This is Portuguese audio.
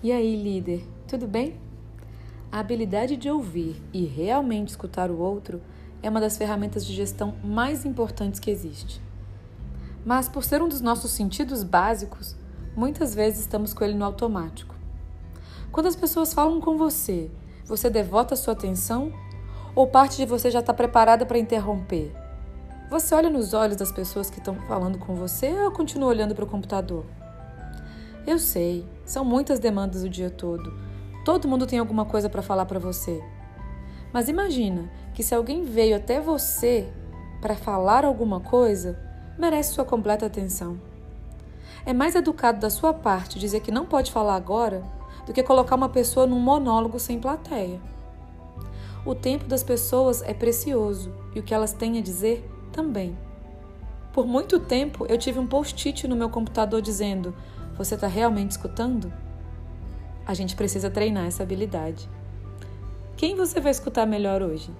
E aí, líder, tudo bem? A habilidade de ouvir e realmente escutar o outro é uma das ferramentas de gestão mais importantes que existe. Mas, por ser um dos nossos sentidos básicos, muitas vezes estamos com ele no automático. Quando as pessoas falam com você, você devota sua atenção ou parte de você já está preparada para interromper? Você olha nos olhos das pessoas que estão falando com você ou continua olhando para o computador? Eu sei, são muitas demandas o dia todo. Todo mundo tem alguma coisa para falar para você. Mas imagina que se alguém veio até você para falar alguma coisa, merece sua completa atenção. É mais educado da sua parte dizer que não pode falar agora do que colocar uma pessoa num monólogo sem plateia. O tempo das pessoas é precioso e o que elas têm a dizer também. Por muito tempo eu tive um post-it no meu computador dizendo: Você está realmente escutando? A gente precisa treinar essa habilidade. Quem você vai escutar melhor hoje?